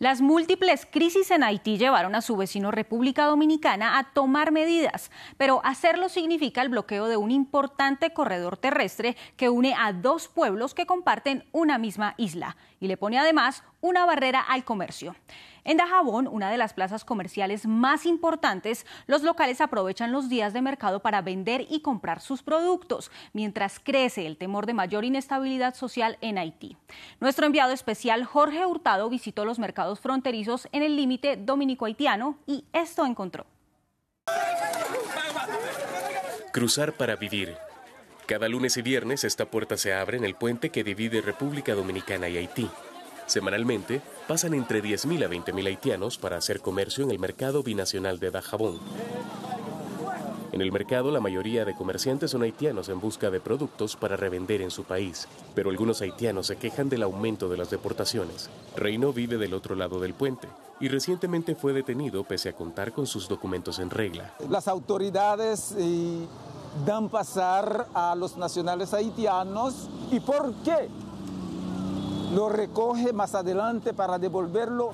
Las múltiples crisis en Haití llevaron a su vecino República Dominicana a tomar medidas, pero hacerlo significa el bloqueo de un importante corredor terrestre que une a dos pueblos que comparten una misma isla y le pone además una barrera al comercio. En Dajabón, una de las plazas comerciales más importantes, los locales aprovechan los días de mercado para vender y comprar sus productos, mientras crece el temor de mayor inestabilidad social en Haití. Nuestro enviado especial Jorge Hurtado visitó los mercados fronterizos en el límite dominico-haitiano y esto encontró. Cruzar para vivir. Cada lunes y viernes esta puerta se abre en el puente que divide República Dominicana y Haití. Semanalmente pasan entre 10.000 a 20.000 haitianos para hacer comercio en el mercado binacional de Dajabón. En el mercado la mayoría de comerciantes son haitianos en busca de productos para revender en su país, pero algunos haitianos se quejan del aumento de las deportaciones. Reino vive del otro lado del puente y recientemente fue detenido pese a contar con sus documentos en regla. Las autoridades eh, dan pasar a los nacionales haitianos y ¿por qué? Lo recoge más adelante para devolverlo.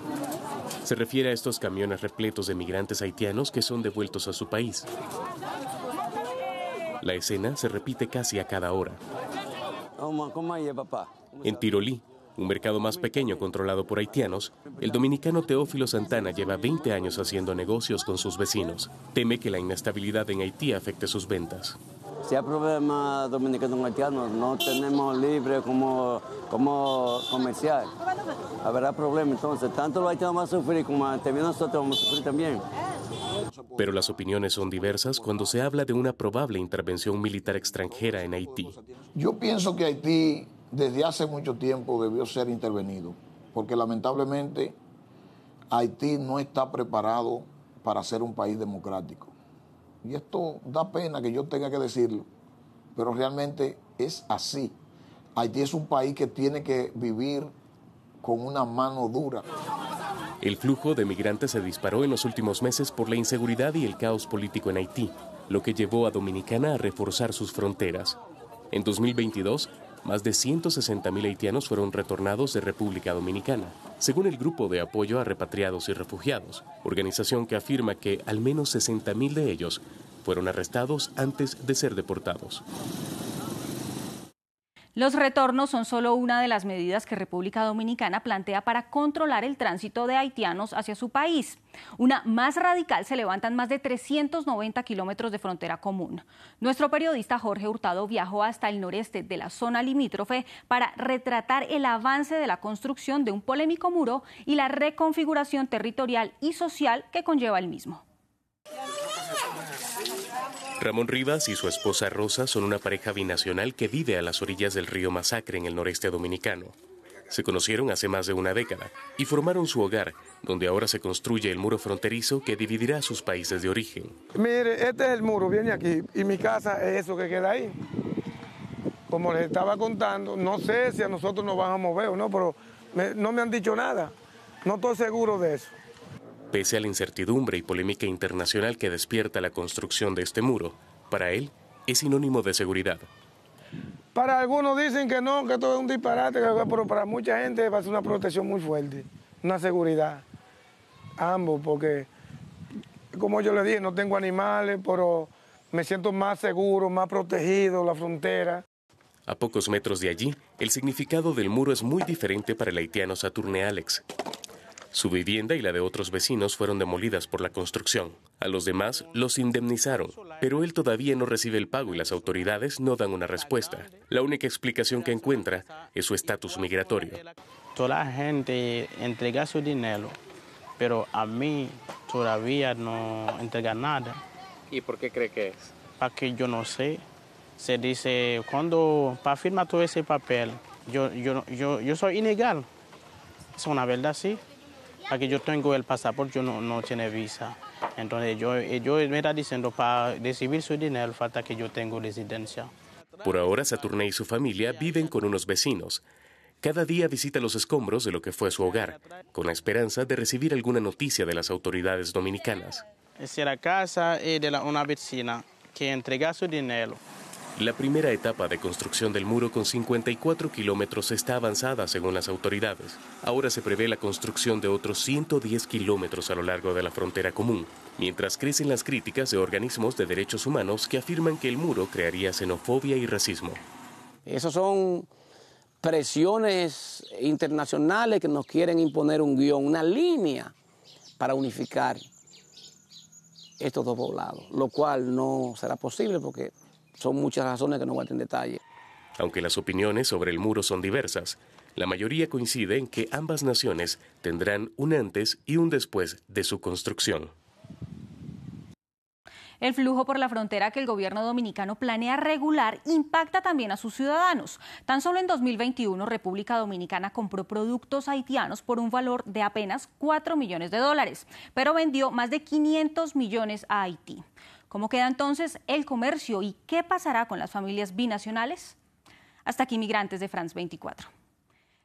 Se refiere a estos camiones repletos de migrantes haitianos que son devueltos a su país. La escena se repite casi a cada hora. En Tirolí, un mercado más pequeño controlado por haitianos, el dominicano Teófilo Santana lleva 20 años haciendo negocios con sus vecinos. Teme que la inestabilidad en Haití afecte sus ventas. Si hay problemas dominicanos haitianos, no tenemos libre como, como comercial. Habrá problemas, entonces, tanto los haitianos van a sufrir como también nosotros vamos a sufrir también. Pero las opiniones son diversas cuando se habla de una probable intervención militar extranjera en Haití. Yo pienso que Haití desde hace mucho tiempo debió ser intervenido, porque lamentablemente Haití no está preparado para ser un país democrático. Y esto da pena que yo tenga que decirlo, pero realmente es así. Haití es un país que tiene que vivir con una mano dura. El flujo de migrantes se disparó en los últimos meses por la inseguridad y el caos político en Haití, lo que llevó a Dominicana a reforzar sus fronteras. En 2022, más de 160.000 haitianos fueron retornados de República Dominicana, según el Grupo de Apoyo a Repatriados y Refugiados, organización que afirma que al menos 60.000 de ellos fueron arrestados antes de ser deportados. Los retornos son solo una de las medidas que República Dominicana plantea para controlar el tránsito de haitianos hacia su país. Una más radical se levantan más de 390 kilómetros de frontera común. Nuestro periodista Jorge Hurtado viajó hasta el noreste de la zona limítrofe para retratar el avance de la construcción de un polémico muro y la reconfiguración territorial y social que conlleva el mismo. Ramón Rivas y su esposa Rosa son una pareja binacional que vive a las orillas del río Masacre en el noreste dominicano. Se conocieron hace más de una década y formaron su hogar, donde ahora se construye el muro fronterizo que dividirá sus países de origen. Mire, este es el muro, viene aquí, y mi casa es eso que queda ahí. Como les estaba contando, no sé si a nosotros nos van a mover o no, pero no me han dicho nada. No estoy seguro de eso. Pese a la incertidumbre y polémica internacional que despierta la construcción de este muro, para él es sinónimo de seguridad. Para algunos dicen que no, que todo es un disparate, pero para mucha gente va a ser una protección muy fuerte, una seguridad. Ambos, porque como yo le dije, no tengo animales, pero me siento más seguro, más protegido, la frontera. A pocos metros de allí, el significado del muro es muy diferente para el haitiano Saturne Alex. Su vivienda y la de otros vecinos fueron demolidas por la construcción. A los demás los indemnizaron, pero él todavía no recibe el pago y las autoridades no dan una respuesta. La única explicación que encuentra es su estatus migratorio. Toda la gente entrega su dinero, pero a mí todavía no entrega nada. ¿Y por qué cree que es? Para que yo no sé. Se dice, cuando para firmar todo ese papel, yo, yo, yo, yo soy ilegal. Es una verdad, sí que yo tengo el pasaporte, yo no, no tiene visa. Entonces yo, ellos me están diciendo para recibir su dinero falta que yo tengo residencia. Por ahora, Saturne y su familia viven con unos vecinos. Cada día visita los escombros de lo que fue su hogar, con la esperanza de recibir alguna noticia de las autoridades dominicanas. Es la casa es de la, una vecina que entrega su dinero. La primera etapa de construcción del muro con 54 kilómetros está avanzada según las autoridades. Ahora se prevé la construcción de otros 110 kilómetros a lo largo de la frontera común, mientras crecen las críticas de organismos de derechos humanos que afirman que el muro crearía xenofobia y racismo. Esos son presiones internacionales que nos quieren imponer un guion, una línea para unificar estos dos poblados, lo cual no será posible porque son muchas razones que no voy a en detalle. Aunque las opiniones sobre el muro son diversas, la mayoría coincide en que ambas naciones tendrán un antes y un después de su construcción. El flujo por la frontera que el gobierno dominicano planea regular impacta también a sus ciudadanos. Tan solo en 2021, República Dominicana compró productos haitianos por un valor de apenas 4 millones de dólares, pero vendió más de 500 millones a Haití. ¿Cómo queda entonces el comercio y qué pasará con las familias binacionales? Hasta aquí, migrantes de France 24.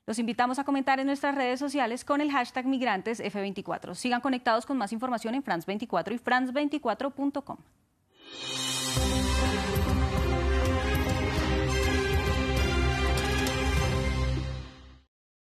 Los invitamos a comentar en nuestras redes sociales con el hashtag migrantesf24. Sigan conectados con más información en France24 y france24.com.